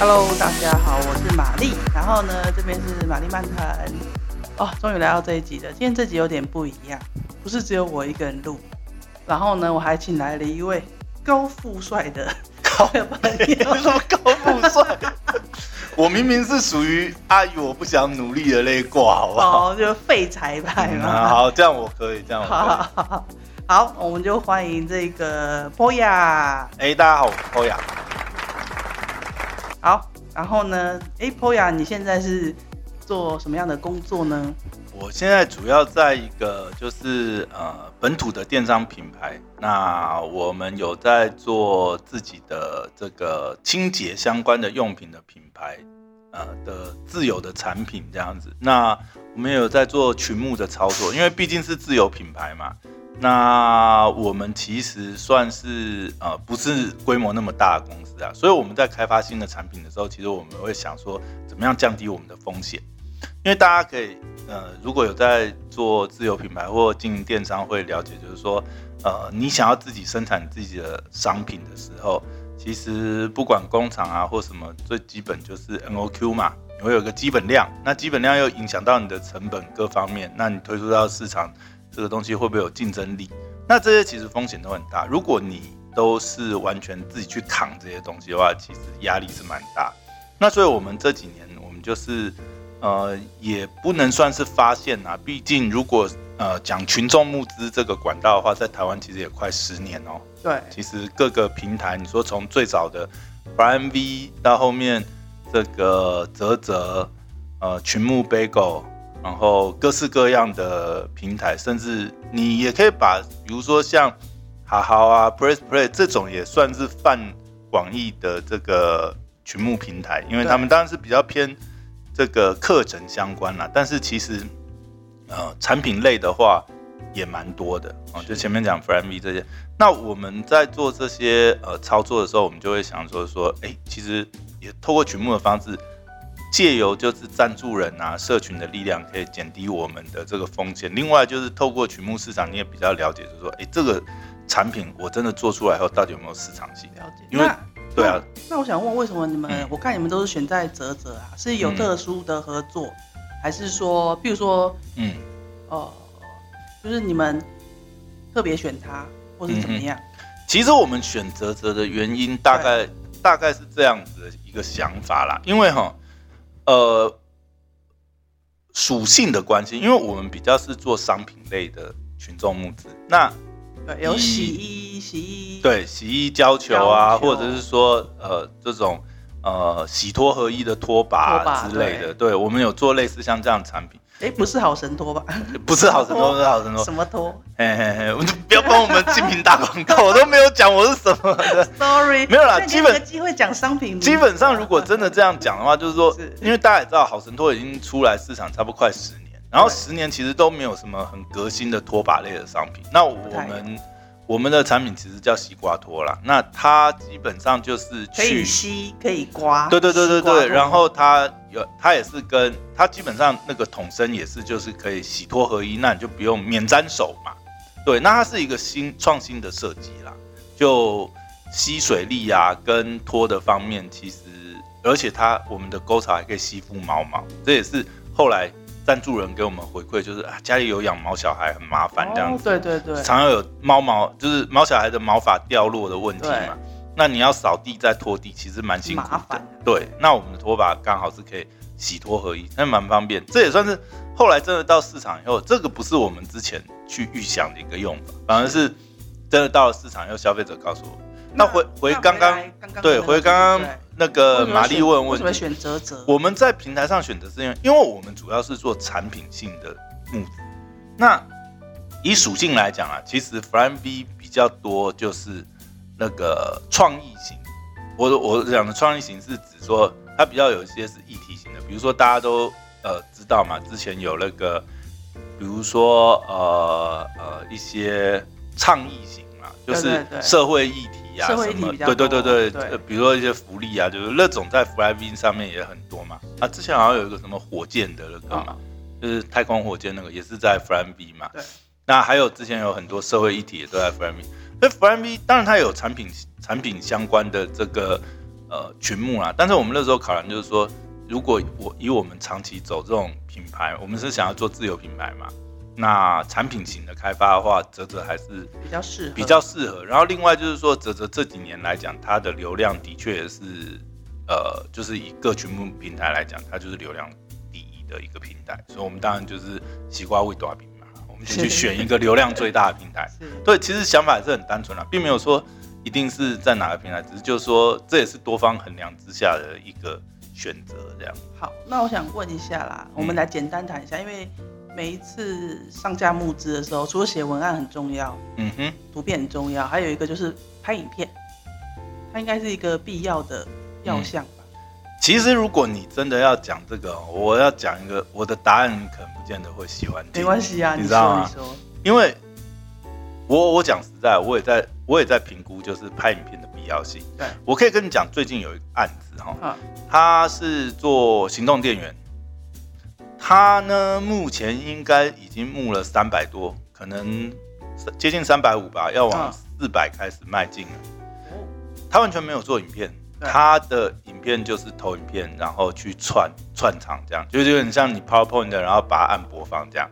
Hello，大家好，我是玛丽。然后呢，这边是玛丽漫谈。哦，终于来到这一集了。今天这集有点不一样，不是只有我一个人录。然后呢，我还请来了一位高富帅的高朋友。你说高富帅？我明明是属于阿姨，我不想努力的那一挂，好不好？哦，就废柴派嘛、嗯。好，这样我可以，这样我可以。好，好，好，好，我们就欢迎这个 Poya。哎，大家好，我是 Poya。好，然后呢，哎，Poya，你现在是做什么样的工作呢？我现在主要在一个就是呃本土的电商品牌，那我们有在做自己的这个清洁相关的用品的品牌，呃的自有的产品这样子。那我们有在做群目的操作，因为毕竟是自有品牌嘛。那我们其实算是呃不是规模那么大的公司啊，所以我们在开发新的产品的时候，其实我们会想说怎么样降低我们的风险。因为大家可以，呃，如果有在做自有品牌或经营电商，会了解，就是说，呃，你想要自己生产自己的商品的时候，其实不管工厂啊或什么，最基本就是 NOQ 嘛，你会有个基本量，那基本量又影响到你的成本各方面，那你推出到市场，这个东西会不会有竞争力？那这些其实风险都很大。如果你都是完全自己去扛这些东西的话，其实压力是蛮大。那所以我们这几年，我们就是。呃，也不能算是发现啊，毕竟如果呃讲群众募资这个管道的话，在台湾其实也快十年哦。对，其实各个平台，你说从最早的 Prime V 到后面这个泽泽，呃群募 Bagel，然后各式各样的平台，甚至你也可以把，比如说像好好啊 Press Play 这种也算是泛广义的这个群目平台，因为他们当然是比较偏。这个课程相关啦，但是其实，呃，产品类的话也蛮多的啊。就前面讲 f r a m y 这些，那我们在做这些呃操作的时候，我们就会想说说，哎，其实也透过群目的方式，借由就是赞助人啊、社群的力量，可以减低我们的这个风险。另外就是透过群目市场，你也比较了解，就是说，哎，这个产品我真的做出来后，到底有没有市场性？了解，因为。对啊，那我想问，为什么你们？嗯、我看你们都是选在泽泽啊，是有特殊的合作，嗯、还是说，比如说，嗯，哦、呃，就是你们特别选他，或是怎么样？其实我们选泽泽的原因，大概大概是这样子的一个想法啦，因为哈，呃，属性的关系，因为我们比较是做商品类的群众募资，那。有洗衣、洗衣，对，洗衣胶球啊，球或者是说，呃，这种呃洗脱合一的拖把之类的，对，对，我们有做类似像这样的产品。哎，不是好神托吧？不是好神托，不是好神托。什么拖？嘿嘿嘿，不要帮我们精品打广告，我都没有讲我是什么的。Sorry，没有啦，基本机会讲商品。基本上，如果真的这样讲的话，就是说，是因为大家也知道，好神托已经出来市场差不多快十年。然后十年其实都没有什么很革新的拖把类的商品。那我们我们的产品其实叫西瓜托啦。那它基本上就是去可以吸可以刮。对对对对对。然后它有它也是跟它基本上那个桶身也是就是可以洗脱合一，那你就不用免沾手嘛。对，那它是一个新创新的设计啦，就吸水力啊跟脱的方面，其实而且它我们的沟槽还可以吸附毛毛，这也是后来。赞助人给我们回馈就是啊，家里有养毛小孩很麻烦这样子，对对对，常常有猫毛，就是猫小孩的毛发掉落的问题嘛。那你要扫地再拖地，其实蛮辛苦的。对，那我们的拖把刚好是可以洗拖合一，那蛮方便。这也算是后来真的到市场以后，这个不是我们之前去预想的一个用法，反而是真的到了市场以后，消费者告诉我。那回回刚刚对，回刚刚。那个玛丽问问选择者？我们在平台上选择是因为，因为我们主要是做产品性的募资。那以属性来讲啊，其实 FlyMV 比较多就是那个创意型。我我讲的创意型是指说，它比较有一些是议题型的，比如说大家都呃知道嘛，之前有那个，比如说呃呃一些倡议型嘛，就是社会议题啊。什么？对对对对，对比如说一些福利啊，就是那种在 FlyMV 上面也很多嘛。啊，之前好像有一个什么火箭的那个嘛，嗯、就是太空火箭那个，也是在 FlyMV 嘛。对。那还有之前有很多社会议题也都在 FlyMV。那 FlyMV 当然它有产品产品相关的这个呃群目啦。但是我们那时候考量就是说，如果我以我们长期走这种品牌，我们是想要做自有品牌嘛，那产品型的开发的话，泽泽还是比较适合，比较适合。然后另外就是说，泽泽这几年来讲，它的流量的确是呃，就是以各群目平台来讲，它就是流量第一的一个平台，所以我们当然就是西瓜味大饼。去选一个流量最大的平台，对，其实想法也是很单纯啦，并没有说一定是在哪个平台，只是就是说这也是多方衡量之下的一个选择，这样。好，那我想问一下啦，我们来简单谈一下，因为每一次上架募资的时候，除了写文案很重要，嗯哼，图片很重要，还有一个就是拍影片，它应该是一个必要的要项吧？其实如果你真的要讲这个，我要讲一个我的答案，可能。不见得会喜欢，没关系啊，你知道吗？因为我我讲实在，我也在我也在评估，就是拍影片的必要性。对，我可以跟你讲，最近有一个案子哈，他是做行动电源，他呢目前应该已经募了三百多，可能接近三百五吧，要往四百开始迈进了。他完全没有做影片。他的影片就是投影片，然后去串串场，这样就有点像你 PowerPoint 的，然后把它按播放这样。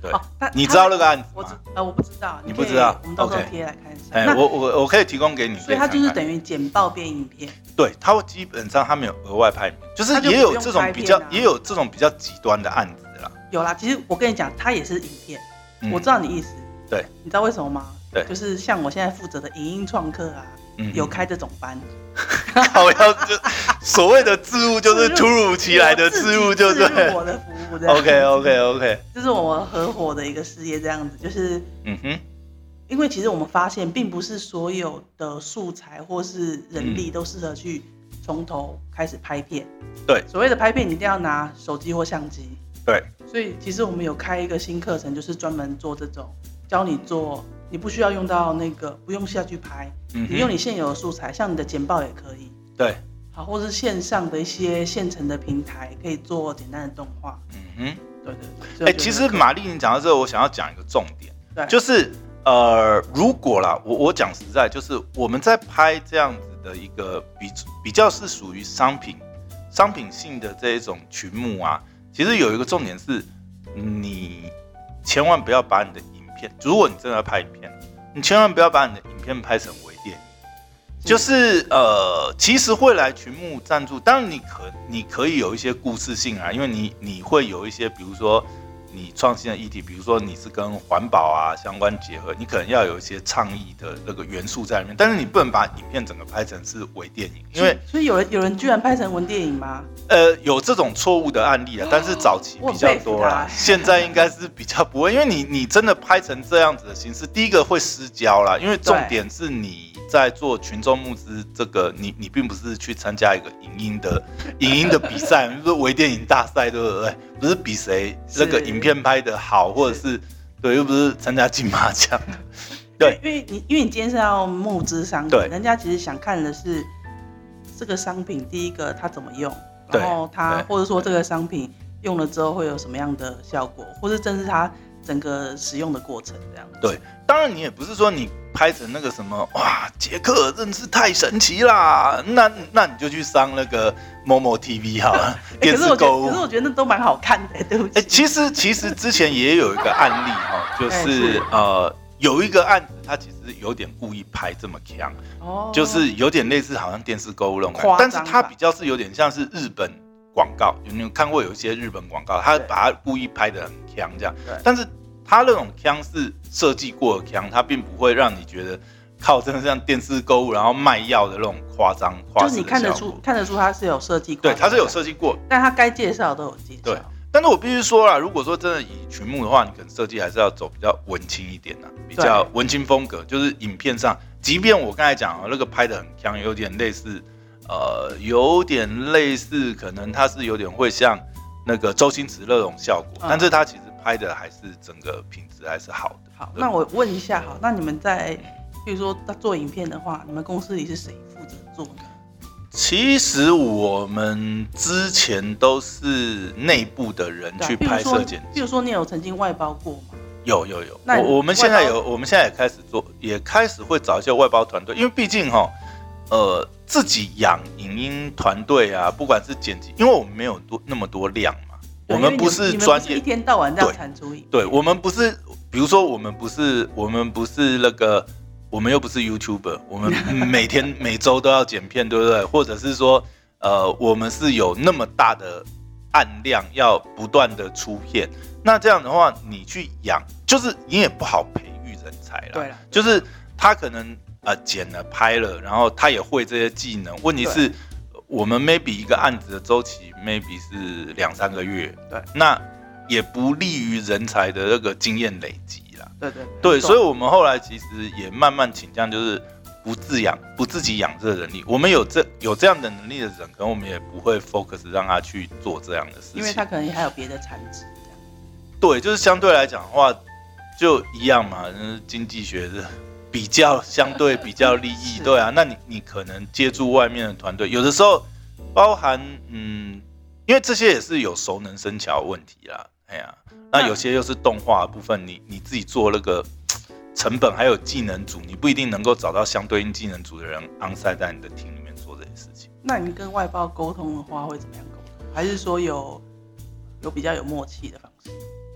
对，哦、你知道那个案子吗？我知呃我不知道，你不知道，我们到时候贴来看一下。哎、我我我可以提供给你。所以它就是等于剪报变影片。对，它基本上它没有额外拍就是也有这种比较、啊、也有这种比较极端的案子啦。有啦，其实我跟你讲，它也是影片、嗯，我知道你意思。对，你知道为什么吗？对，就是像我现在负责的影音创客啊。有开这种班，好要就所谓的置入就是突如其来的置入，就是我的服务这样。OK OK OK，这是我们合伙的一个事业，这样子就是，嗯哼，因为其实我们发现，并不是所有的素材或是人力都适合去从头开始拍片。对，所谓的拍片，你一定要拿手机或相机。对，所以其实我们有开一个新课程，就是专门做这种，教你做。你不需要用到那个，不用下去拍，嗯，你用你现有的素材，像你的简报也可以。对，好，或是线上的一些现成的平台，可以做简单的动画。嗯哼，对对对。哎、欸，其实玛丽，你讲到这个，我想要讲一个重点，对，就是呃，如果啦，我我讲实在，就是我们在拍这样子的一个比比较是属于商品商品性的这一种群目啊，其实有一个重点是，你千万不要把你的。如果你真的要拍影片，你千万不要把你的影片拍成微电影。就是呃，其实会来群目赞助，当然你可你可以有一些故事性啊，因为你你会有一些，比如说。你创新的议题，比如说你是跟环保啊相关结合，你可能要有一些倡议的那个元素在里面，但是你不能把影片整个拍成是微电影，因为所以有人有人居然拍成文电影吗？呃，有这种错误的案例啊，但是早期比较多啦，现在应该是比较不会，因为你你真的拍成这样子的形式，第一个会失焦啦，因为重点是你。在做群众募资，这个你你并不是去参加一个影音的 影音的比赛，不是微电影大赛，对不对？不是比谁那个影片拍的好，或者是，对，又不是参加金马奖。对，因为你因为你今天是要募资商品，对，人家其实想看的是这个商品，第一个它怎么用，然后它或者说这个商品用了之后会有什么样的效果，或是正是它整个使用的过程这样。对，当然你也不是说你。拍成那个什么哇，杰克真是太神奇啦！那那你就去上那个某某 TV 好了，电视购物。可是我觉得那都蛮好看的，对不起。哎、欸，其实其实之前也有一个案例哈，就 是，是呃有一个案子，他其实有点故意拍这么强，哦，就是有点类似好像电视购物那种，但是他比较是有点像是日本广告，有没有看过有一些日本广告，他把它故意拍的很强这样，但是。他那种枪是设计过的枪，它并不会让你觉得靠真的像电视购物然后卖药的那种夸张。就是你看得出看得出他是有设计过，对，他是有设计过，但他该介绍都有介绍。对，但是我必须说啦，如果说真的以群目的话，你可能设计还是要走比较文青一点的，比较文青风格。就是影片上，即便我刚才讲那个拍的很强，有点类似，呃，有点类似，可能它是有点会像那个周星驰那种效果，嗯、但是它其实。拍的还是整个品质还是好的。好，那我问一下，好，那你们在，比如说做影片的话，你们公司里是谁负责做呢？其实我们之前都是内部的人去拍摄剪辑。比如说你有曾经外包过吗？有有有。那我我们现在有，我们现在也开始做，也开始会找一些外包团队，因为毕竟哈，呃，自己养影音团队啊，不管是剪辑，因为我们没有多那么多量嘛，我们不是专业，一天到晚这样产出。对，我们不是，比如说我们不是，我们不是那个，我们又不是 YouTuber，我们每天 每周都要剪片，对不对？或者是说，呃，我们是有那么大的案量要不断的出片，那这样的话，你去养，就是你也不好培育人才了。对了，就是他可能。啊，剪了拍了，然后他也会这些技能。问题是，我们 maybe 一个案子的周期 maybe 是两三个月，对，那也不利于人才的那个经验累积啦。对对对，所以我们后来其实也慢慢倾向就是不自养，不自己养这个能力。我们有这有这样的能力的人，可能我们也不会 focus 让他去做这样的事情，因为他可能还有别的产值。对，就是相对来讲的话，就一样嘛，就是经济学的。比较相对比较利益，对啊，那你你可能接触外面的团队，有的时候包含嗯，因为这些也是有熟能生巧的问题啦，哎呀，那有些又是动画的部分，你你自己做那个 成本还有技能组，你不一定能够找到相对应技能组的人 onsite 在你的 team 里面做这些事情。那你跟外包沟通的话会怎么样沟通？还是说有有比较有默契的方式？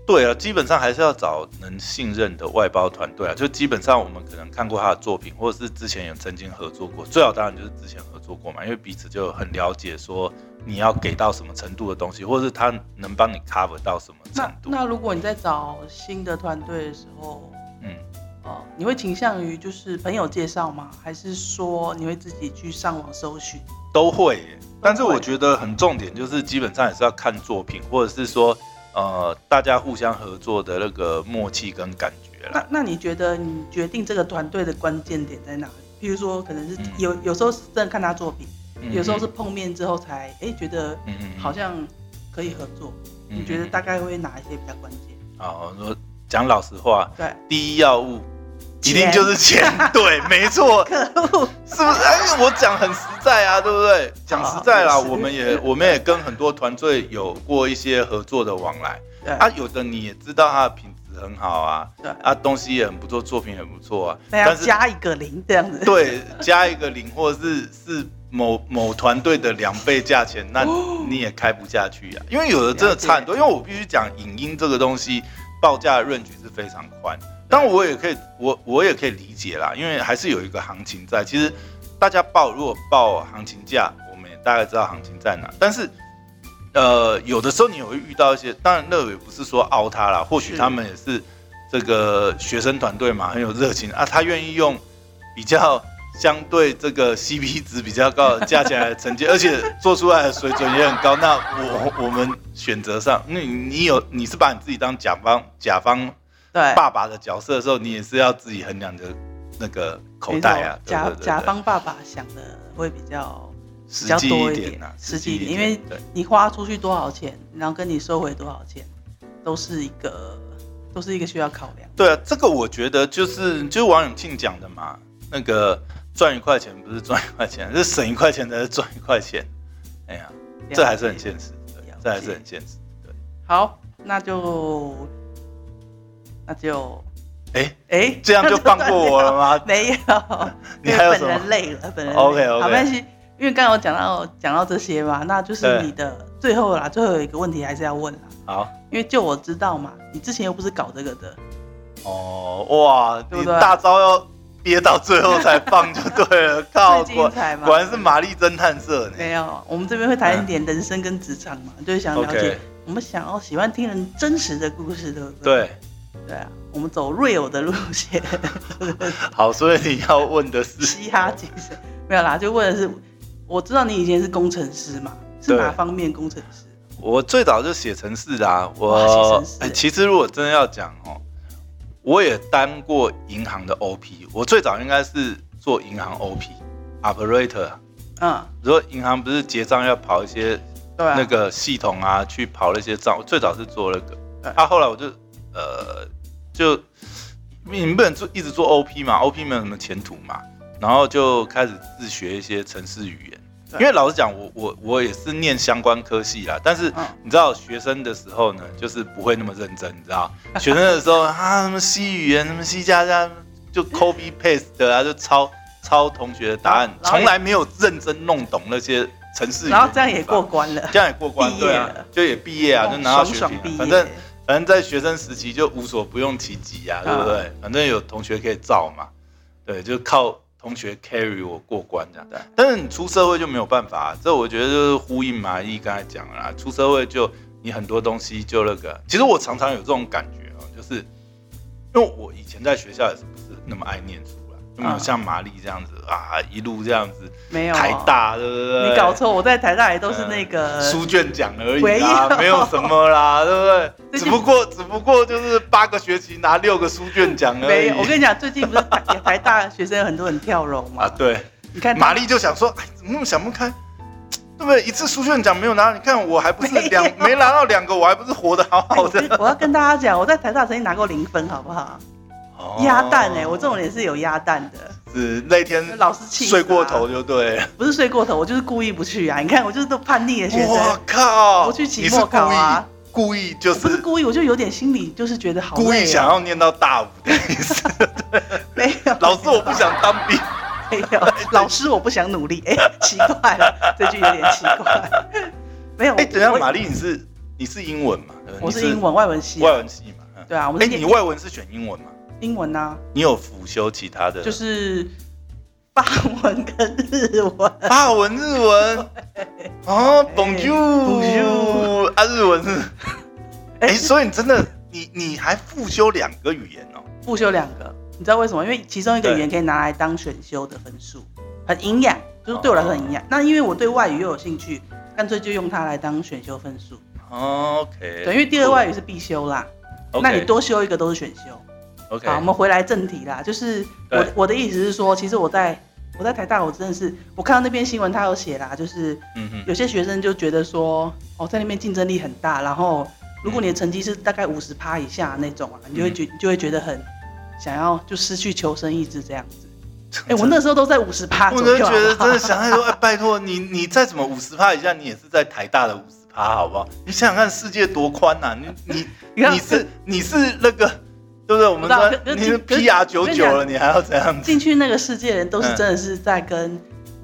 对啊，基本上还是要找能信任的外包团队啊。就基本上我们可能看过他的作品，或者是之前有曾经合作过。最好当然就是之前合作过嘛，因为彼此就很了解，说你要给到什么程度的东西，或者是他能帮你 cover 到什么程度。那那如果你在找新的团队的时候，嗯，哦，你会倾向于就是朋友介绍吗？还是说你会自己去上网搜寻？都会耶，但是我觉得很重点就是基本上也是要看作品，或者是说。呃，大家互相合作的那个默契跟感觉。那那你觉得你决定这个团队的关键点在哪里？比如说，可能是有有时候是真的看他作品，嗯、有时候是碰面之后才哎、欸、觉得好像可以合作。嗯、你觉得大概会哪一些比较关键？哦，我说讲老实话，对，第一要务。一定就是钱，对，没错，可恶，是不是？哎，我讲很实在啊，对不对？讲实在啦，我们也我们也跟很多团队有过一些合作的往来，对。啊，有的你也知道他的品质很好啊，对。啊，东西也很不错，作品也很不错啊，但是加一个零这样子，对，加一个零，或者是是某某团队的两倍价钱，那你也开不下去啊，因为有的真的差很多，因为我必须讲影音这个东西报价的 range 是非常宽。但我也可以，我我也可以理解啦，因为还是有一个行情在。其实大家报如果报行情价，我们也大概知道行情在哪。但是，呃，有的时候你也会遇到一些，当然那也不是说凹他啦，或许他们也是这个学生团队嘛，很有热情啊，他愿意用比较相对这个 CP 值比较高加起来的成绩，而且做出来的水准也很高。那我我们选择上，那，你有你是把你自己当甲方甲方。对爸爸的角色的时候，你也是要自己衡量的那个口袋啊。甲甲方爸爸想的会比较实际一点啊，实际一点，因为你花出去多少钱，然后跟你收回多少钱，都是一个都是一个需要考量。对啊，这个我觉得就是就是王永庆讲的嘛，那个赚一块钱不是赚一块钱，是省一块钱才是赚一块钱。哎呀，这还是很现实，对，这还是很现实。对，好，那就。那就，哎哎、这样就放过我了吗？没有，你还有本人累了，本人累 OK OK，好，没关系。因为刚刚我讲到讲到这些嘛，那就是你的最后啦，最后有一个问题还是要问啦。好，因为就我知道嘛，你之前又不是搞这个的。哦，哇，对不对？你大招要憋到最后才放就对了，靠，最精彩嘛，果然是玛丽侦探社呢。没有，我们这边会谈一点人生跟职场嘛，嗯、就是想了解.我们想要喜欢听人真实的故事，对不对？对。对啊，我们走 real 的路线。好，所以你要问的是嘻哈精神，没有啦，就问的是，我知道你以前是工程师嘛，是哪方面工程师？我最早就写程式的啊，我哎，其实如果真的要讲哦，我也当过银行的 OP，我最早应该是做银行 OP，operator。嗯，如果银行不是结账要跑一些那个系统啊，去跑那些账，我最早是做那个，啊，后来我就。呃，就你不能做一直做 OP 嘛，OP 没有什么前途嘛，然后就开始自学一些城市语言。因为老实讲，我我我也是念相关科系啦，但是你知道学生的时候呢，就是不会那么认真，你知道？学生的时候 啊，什么 C 语言，什么 C 加加，就 copy paste 啊，就抄抄同学的答案，从来没有认真弄懂那些程式，然后这样也过关了，这样也过关，对啊，就也毕业啊，就拿到学历，反正反正在学生时期就无所不用其极啊，对不对？反正有同学可以照嘛，对，就靠同学 carry 我过关这样。对，但是你出社会就没有办法，这我觉得就是呼应马一刚才讲了啦，出社会就你很多东西就那个，其实我常常有这种感觉哦，就是因为我以前在学校也是不是那么爱念书。没有像玛丽这样子啊，一路这样子，没有台大对不对？你搞错，我在台大也都是那个书卷奖而已啊，没有什么啦，对不对？只不过只不过就是八个学期拿六个书卷奖而已。没有，我跟你讲，最近不是台台大学生有很多人跳楼吗？啊，对，你看玛丽就想说，哎，怎么那么想不开？对不对？一次书卷奖没有拿，你看我还不是两没拿到两个，我还不是活得好好的。我要跟大家讲，我在台大曾经拿过零分，好不好？鸭蛋哎，我这种人是有鸭蛋的。是那天老师气睡过头就对，不是睡过头，我就是故意不去啊！你看我就是都叛逆的学生。我靠！我去期末考啊，故意就是不是故意，我就有点心里就是觉得好。故意想要念到大五的意思。没有。老师我不想当兵。没有。老师我不想努力。哎，奇怪了，这句有点奇怪。没有。哎，等下，玛丽，你是你是英文嘛？我是英文外文系。外文系嘛？对啊，我哎，你外文是选英文吗？英文啊，你有辅修其他的？就是法文跟日文。法文、日文啊，Bonjour，啊，日文是。哎，所以你真的，你你还辅修两个语言哦？辅修两个，你知道为什么？因为其中一个语言可以拿来当选修的分数，很营养，就是对我来说很营养。那因为我对外语又有兴趣，干脆就用它来当选修分数。OK。对，因为第二外语是必修啦，那你多修一个都是选修。好，我们回来正题啦，就是我我的意思是说，其实我在我在台大，我真的是我看到那篇新闻，他有写啦，就是有些学生就觉得说，哦，在那边竞争力很大，然后如果你的成绩是大概五十趴以下那种啊，你就会觉就会觉得很想要就失去求生意志这样子。哎、欸，我那时候都在五十趴我就觉得真的想太多。哎，拜托你，你再怎么五十趴以下，你也是在台大的五十趴，好不好？你想想看，世界多宽呐！你你你，你是你是那个。对不对？我们说你是 PR 九九了，你还要怎样？进去那个世界的人都是真的是在跟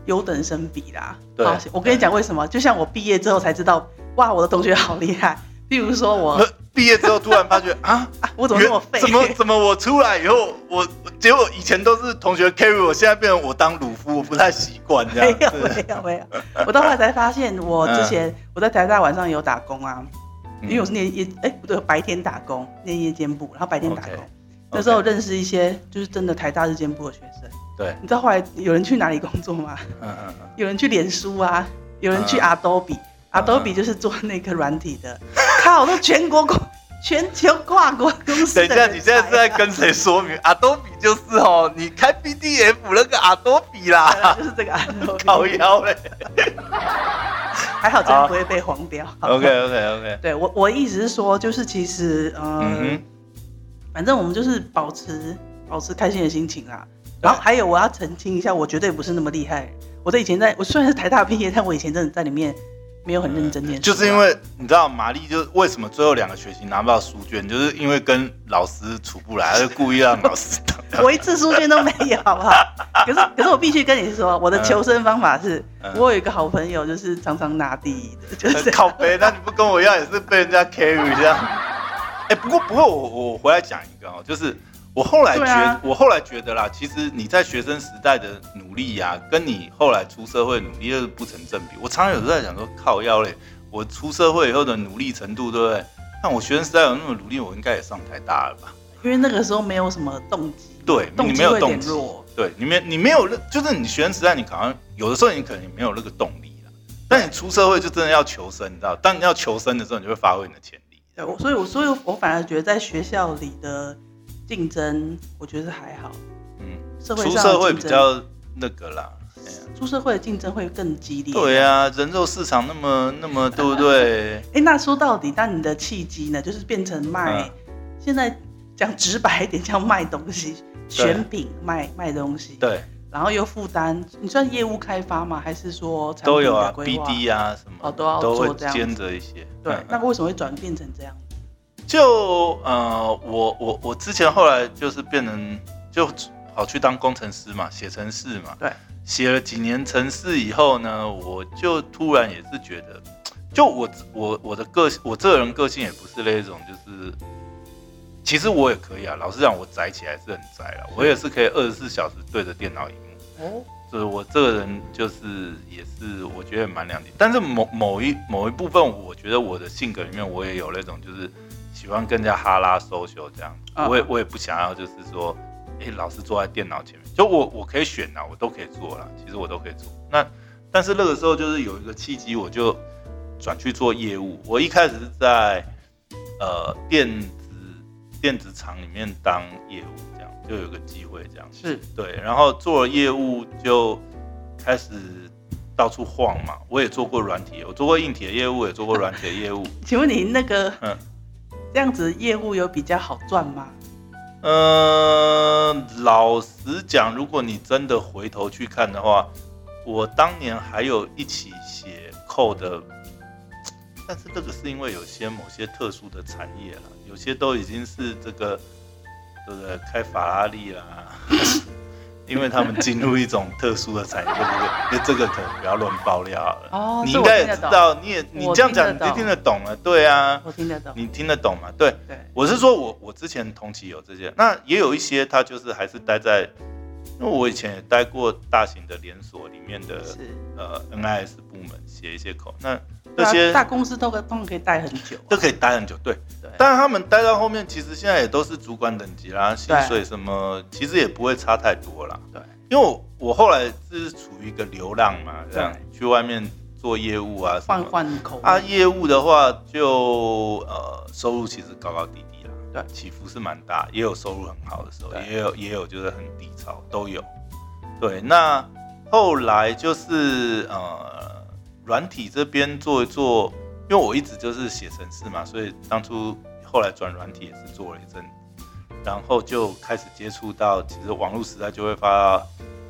优等生比啦。对，我跟你讲为什么？就像我毕业之后才知道，哇，我的同学好厉害。比如说我毕业之后突然发觉 啊，我怎么那么废？怎么怎么我出来以后，我结果以前都是同学 carry 我，现在变成我当鲁夫，我不太习惯这样。没有没有没有，我到后来才发现，我之前我在台大晚上有打工啊。因为我是念夜，哎，不对，白天打工，念夜间部，然后白天打工。那时候认识一些就是真的台大日间部的学生。对，你知道后来有人去哪里工作吗？嗯嗯嗯。有人去脸书啊，有人去 Adobe，Adobe 就是做那个软体的。靠，都全国公，全球跨国公司。等一下，你现在是在跟谁说明阿多比就是哦，你开 PDF 那个阿多比啦，就是这个 Adobe。靠腰嘞。还好，真不会被黄标。OK OK OK。对我，我意思是说，就是其实，嗯，嗯反正我们就是保持保持开心的心情啦。然后还有，我要澄清一下，我绝对不是那么厉害。我在以前在，我虽然是台大毕业，但我以前真的在里面。没有很认真念书，就是因为你知道玛丽就为什么最后两个学期拿不到书卷，就是因为跟老师处不来，他就故意让老师当。我一次书卷都没有，好不好？可是可是我必须跟你说，我的求生方法是，我有一个好朋友，就是常常拿第一的，就是靠北。那你不跟我一样，也是被人家 carry 这样？哎，不过不过我我回来讲一个哦，就是。我后来觉，啊、我后来觉得啦，其实你在学生时代的努力呀、啊，跟你后来出社会努力又是不成正比。我常常有时候在想说，靠腰嘞，我出社会以后的努力程度，对不对？那我学生时代有那么努力，我应该也上台大了吧？因为那个时候没有什么动机，对，你没有动机，对，你没你没有，就是你学生时代你可能有的时候你可能也没有那个动力了，但你出社会就真的要求生，你知道？当你要求生的时候，你就会发挥你的潜力。对，所以我所以我反而觉得在学校里的。竞争，我觉得还好。嗯，社会上出社会比较那个啦。出社会的竞争会更激烈。对啊，人肉市场那么那么，对不对？哎、欸，那说到底，那你的契机呢？就是变成卖，嗯、现在讲直白一点，叫卖东西，选品卖卖东西。对。然后又负担，你算业务开发吗？还是说都有啊？BD 啊什么？哦，都要做这样，兼着一些。对，嗯、那为什么会转变成这样？就呃，我我我之前后来就是变成就跑去当工程师嘛，写程式嘛。对。写了几年程式以后呢，我就突然也是觉得，就我我我的个性，我这个人个性也不是那种，就是其实我也可以啊。老实讲，我宅起来是很宅了，我也是可以二十四小时对着电脑荧幕。哦。就是我这个人就是也是我觉得蛮两点，但是某某一某一部分，我觉得我的性格里面我也有那种就是喜欢跟人家哈拉 social 这样，我也我也不想要就是说。哎、欸，老是坐在电脑前面，就我我可以选啊，我都可以做了，其实我都可以做。那但是那个时候就是有一个契机，我就转去做业务。我一开始是在呃电子电子厂里面当业务，这样就有个机会这样。是对，然后做了业务就开始到处晃嘛。我也做过软体，我做过硬体的业务，也做过软体的业务。请问你那个嗯，这样子业务有比较好赚吗？嗯、老实讲，如果你真的回头去看的话，我当年还有一起写 code，但是这个是因为有些某些特殊的产业了，有些都已经是这个，对不对？开法拉利啦。因为他们进入一种特殊的产业，对不对？这个可能不要乱爆料了。哦，你应该也知道，你也你这样讲，你就听得懂了，对啊。我听得懂，你听得懂吗？对，对。我是说我我之前同期有这些，那也有一些他就是还是待在，因为我以前也待过大型的连锁里面的呃 NIS 部门写一些口那。这些大公司都可，他们可以待很久，都可以待很久，对。对。但是他们待到后面，其实现在也都是主管等级啦，薪水什么，其实也不会差太多啦。对。因为我我后来是处于一个流浪嘛，这样去外面做业务啊，换换口啊，业务的话就呃收入其实高高低低啦，对，起伏是蛮大，也有收入很好的时候，也有也有就是很低潮都有。对，那后来就是呃。软体这边做一做，因为我一直就是写程式嘛，所以当初后来转软体也是做了一阵，然后就开始接触到，其实网络时代就会发，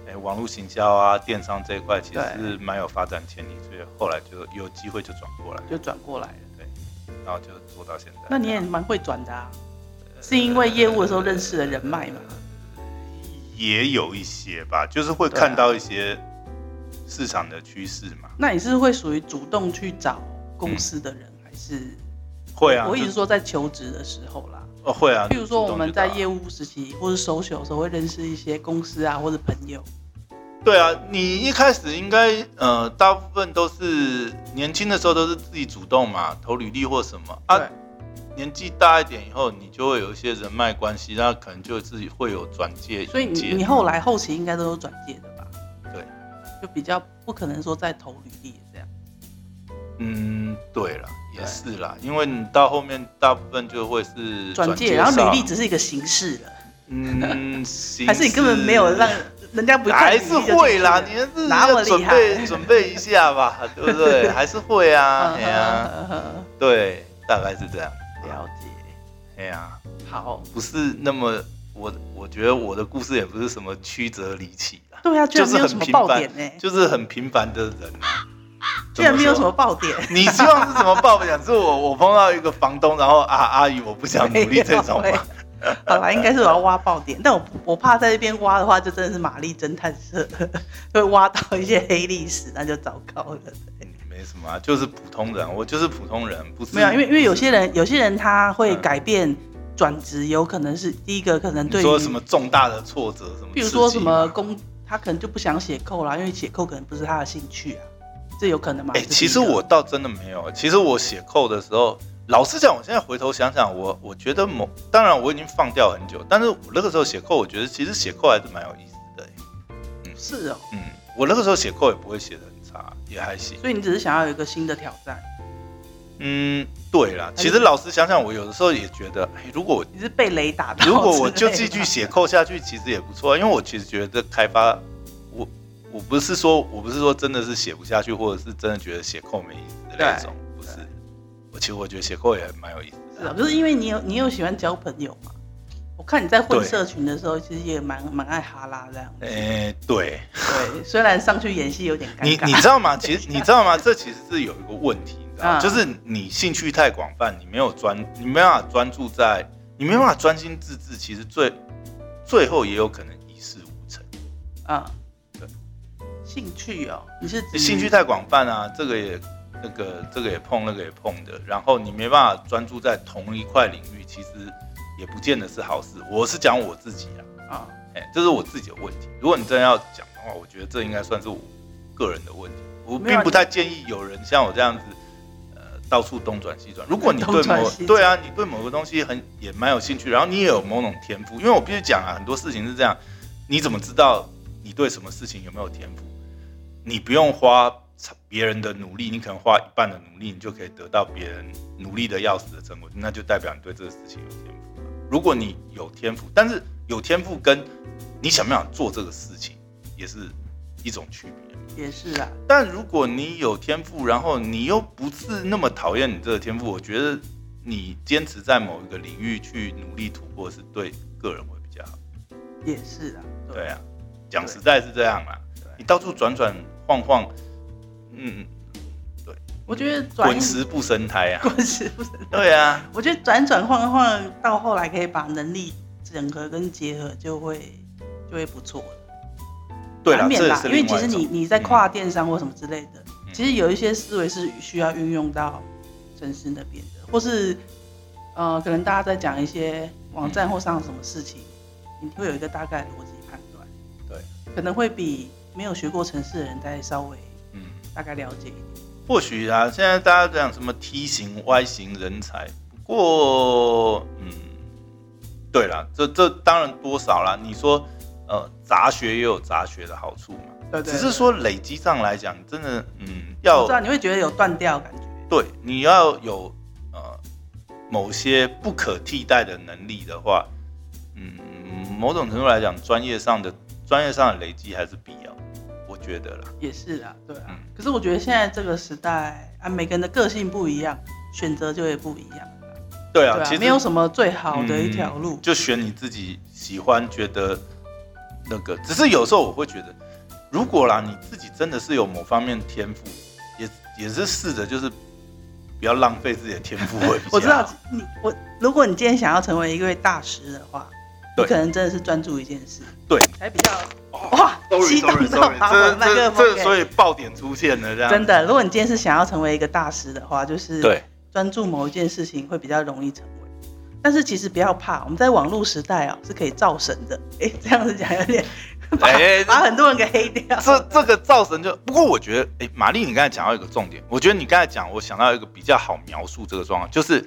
哎、欸，网络行销啊，电商这一块其实是蛮有发展潜力，所以后来就有机会就转过来，就转过来了，对，然后就做到现在。那你也蛮会转的啊，是因为业务的时候认识的人脉吗？也有一些吧，就是会看到一些。市场的趋势嘛，那你是会属于主动去找公司的人，嗯、还是会啊？我一直说在求职的时候啦，哦会啊。譬如说我们在业务时期或是 social 的时候，会认识一些公司啊，或者朋友。对啊，你一开始应该呃，大部分都是年轻的时候都是自己主动嘛，投履历或什么啊。年纪大一点以后，你就会有一些人脉关系，那可能就自己会有转介。所以你你后来后期应该都有转介的吧？对。就比较不可能说再投履历这样。嗯，对了，也是啦，因为你到后面大部分就会是转介，然后履历只是一个形式了。嗯，还是你根本没有让人家不？还是会啦，你是拿我准备准备一下吧，对不对？还是会啊，哎呀，对，大概是这样。了解，哎呀，好，不是那么我我觉得我的故事也不是什么曲折离奇。对啊，就是没有什么爆点呢，就是很平凡的人啊，居然没有什么爆点。你希望是什么爆点？是我我碰到一个房东，然后啊阿姨我不想努力这种吗？好啦，应该是我要挖爆点，但我我怕在这边挖的话，就真的是玛丽侦探社，会挖到一些黑历史，那就糟糕了。没什么啊，就是普通人，我就是普通人，不是。没有，因为因为有些人有些人他会改变转职，有可能是第一个可能对你说什么重大的挫折什么，比如说什么工。他可能就不想写扣啦，因为写扣可能不是他的兴趣啊，这有可能吗？哎、欸，其实我倒真的没有。其实我写扣的时候，老实讲，我现在回头想想，我我觉得某当然我已经放掉很久，但是我那个时候写扣，我觉得其实写扣还是蛮有意思的。嗯，是哦。嗯，我那个时候写扣也不会写的也还行。所以你只是想要有一个新的挑战。嗯，对啦。其实老实想想，我有的时候也觉得，哎，如果你是被雷打到，如果我就继续写扣下去，其实也不错。因为我其实觉得这开发，我我不是说我不是说真的是写不下去，或者是真的觉得写扣没意思的那种，不是。我其实我觉得写扣也蛮有意思的。是啊，就是因为你有你有喜欢交朋友嘛。我看你在混社群的时候，其实也蛮蛮爱哈拉这样。哎，对对，虽然上去演戏有点尴尬。你你知道吗？其实你知道吗？这其实是有一个问题。就是你兴趣太广泛，你没有专，你没办法专注在，你没办法专心致志。其实最最后也有可能遗失啊，对，兴趣哦，你是兴趣太广泛啊，这个也那个这个也碰，那个也碰的，然后你没办法专注在同一块领域，其实也不见得是好事。我是讲我自己啊，啊，哎，这是我自己的问题。如果你真的要讲的话，我觉得这应该算是我个人的问题。我并不太建议有人像我这样子。呃到处东转西转。如果你对某对啊，你对某个东西很也蛮有兴趣，然后你也有某种天赋，因为我必须讲啊，很多事情是这样，你怎么知道你对什么事情有没有天赋？你不用花别人的努力，你可能花一半的努力，你就可以得到别人努力的要死的成果，那就代表你对这个事情有天赋。如果你有天赋，但是有天赋跟你想不想做这个事情也是一种区别。也是啊，但如果你有天赋，然后你又不是那么讨厌你这个天赋，我觉得你坚持在某一个领域去努力突破，是对个人会比较好。也是啊，对，对啊，讲实在是这样啊，你到处转转晃晃，嗯，对，我觉得 滚石不生胎啊，滚石不生苔。对啊，我觉得转转换换到后来可以把能力整合跟结合，就会就会不错。对难免啦，因为其实你你在跨电商或什么之类的，嗯、其实有一些思维是需要运用到城市那边的，或是呃，可能大家在讲一些网站或上什么事情，嗯、你会有一个大概逻辑判断，对，可能会比没有学过城市的人再稍微嗯。大概了解一点。或许啊，现在大家讲什么 T 型 Y 型人才，不过嗯，对啦，这这当然多少啦，你说。呃，杂学也有杂学的好处嘛，对，对，对，只是说累积上来讲，真的，嗯，要，知道你会觉得有断掉感觉，对，你要有呃某些不可替代的能力的话，嗯，某种程度来讲，专业上的专业上的累积还是必要，我觉得啦，也是啊，对啊，嗯，可是我觉得现在这个时代啊，每个人的个性不一样，选择就会不一样，对啊，对啊，其实没有什么最好的一条路，嗯，就选你自己喜欢觉得。那个只是有时候我会觉得，如果啦你自己真的是有某方面天赋，也也是试着就是不要浪费自己的天赋。我知道你我，如果你今天想要成为一位大师的话，你可能真的是专注一件事，对，才比较哇。激动到把我麦克风给，所以爆点出现了这样。真的，如果你今天是想要成为一个大师的话，就是对专注某一件事情会比较容易成为。但是其实不要怕，我们在网络时代啊是可以造神的。哎，这样子讲有点 把，欸、把很多人给黑掉。这这个造神就不过我觉得，哎，玛丽你刚才讲到一个重点，我觉得你刚才讲，我想到一个比较好描述这个状况，就是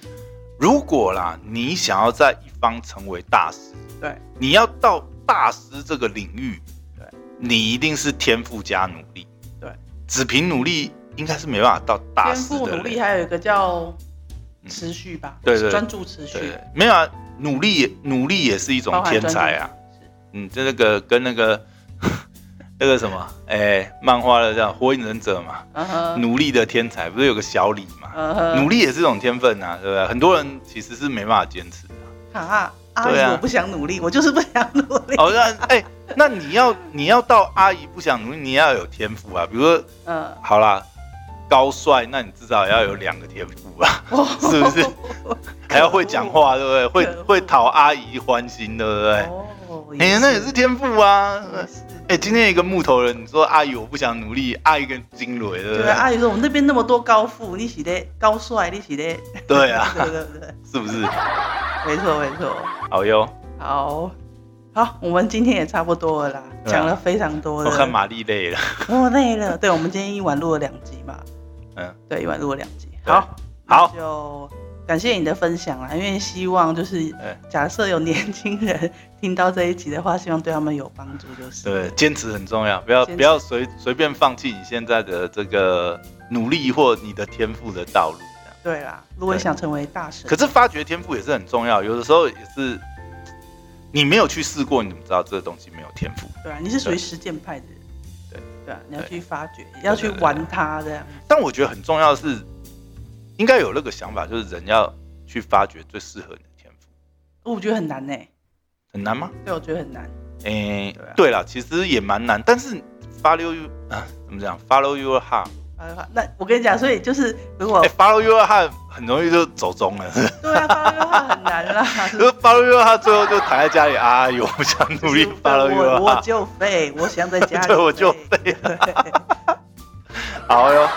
如果啦，你想要在一方成为大师，对，你要到大师这个领域，对，你一定是天赋加努力，对，只凭努力应该是没办法到大师的。天赋努力还有一个叫。持续吧，对对，专注持续，没有啊，努力努力也是一种天才啊，嗯，这那个跟那个那个什么，哎，漫画的叫《火影忍者》嘛，努力的天才不是有个小李嘛，努力也是一种天分呐，对不对？很多人其实是没办法坚持的。啊，阿姨，我不想努力，我就是不想努力。哦，那哎，那你要你要到阿姨不想努力，你要有天赋啊，比如说，嗯，好啦。高帅，那你至少要有两个天赋吧，是不是？还要会讲话，对不对？会会讨阿姨欢心，对不对？哦，哎，那也是天赋啊。哎，今天一个木头人，你说阿姨我不想努力，阿姨跟金雷，对不对？阿姨说我们那边那么多高富，你是的高帅，你是的。对啊，对对对，是不是？没错没错。好哟。好。好，我们今天也差不多了啦，讲了非常多的。我看玛丽累了。我累了。对，我们今天一晚录了两集嘛。嗯，对，一晚录了两集。好，好，就感谢你的分享啦。因为希望就是，假设有年轻人听到这一集的话，希望对他们有帮助，就是。对，坚持很重要，不要不要随随便放弃你现在的这个努力或你的天赋的道路。对啦，如果你想成为大神，可是发掘天赋也是很重要。有的时候也是，你没有去试过，你怎么知道这个东西没有天赋？对啊，你是属于实践派的人。对对啊，你要去发掘，要去玩它这样。但我觉得很重要的是，应该有那个想法，就是人要去发掘最适合你的天赋。我觉得很难呢。很难吗？对，我觉得很难。哎，对了，其实也蛮难，但是 follow you 啊，怎么讲？Follow your heart，那我跟你讲，所以就是如果 follow your heart 很容易就走中了。对啊，follow your heart 很难啦。就是 follow your heart 最后就躺在家里啊，有不想努力 follow your heart，我就废，我想在家里，对，我就废。好哟，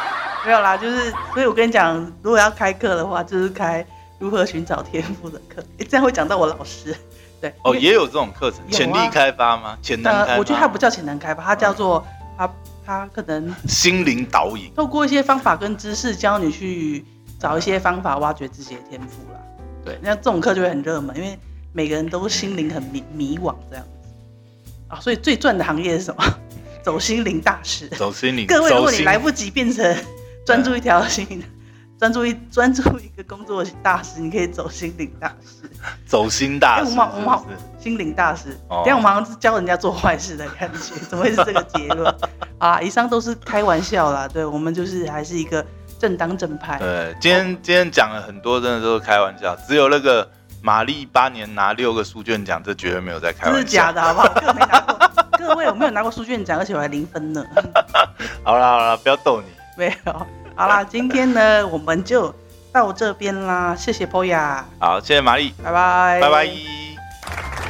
没有啦，就是所以我跟你讲，如果要开课的话，就是开如何寻找天赋的课。哎，这样会讲到我老师。对，哦，也有这种课程，潜力开发吗？潜能开发？我觉得它不叫潜能开发，它叫做它。它可能心灵导引，透过一些方法跟知识教你去找一些方法挖掘自己的天赋啦。对，那这种课就会很热门，因为每个人都心灵很迷迷惘这样子啊。所以最赚的行业是什么？走心灵大师。走心灵。各位，如果你来不及变成专注一条心灵。专注一专注一个工作的大师，你可以走心灵大师，走心大师，我们我们心灵大师。等下我们好像是教人家做坏事的感觉，怎么会是这个结论 啊？以上都是开玩笑啦，对我们就是还是一个正当正派。对，今天今天讲了很多，真的都是开玩笑，只有那个玛丽八年拿六个书卷奖，这绝对没有在开玩笑，这是假的，好不好？各位没拿过，各位我没有拿过书卷奖，而且我还零分呢。好了好了，不要逗你，没有。好啦，今天呢，我们就到这边啦，谢谢波雅。好，谢谢玛丽，拜拜，拜拜。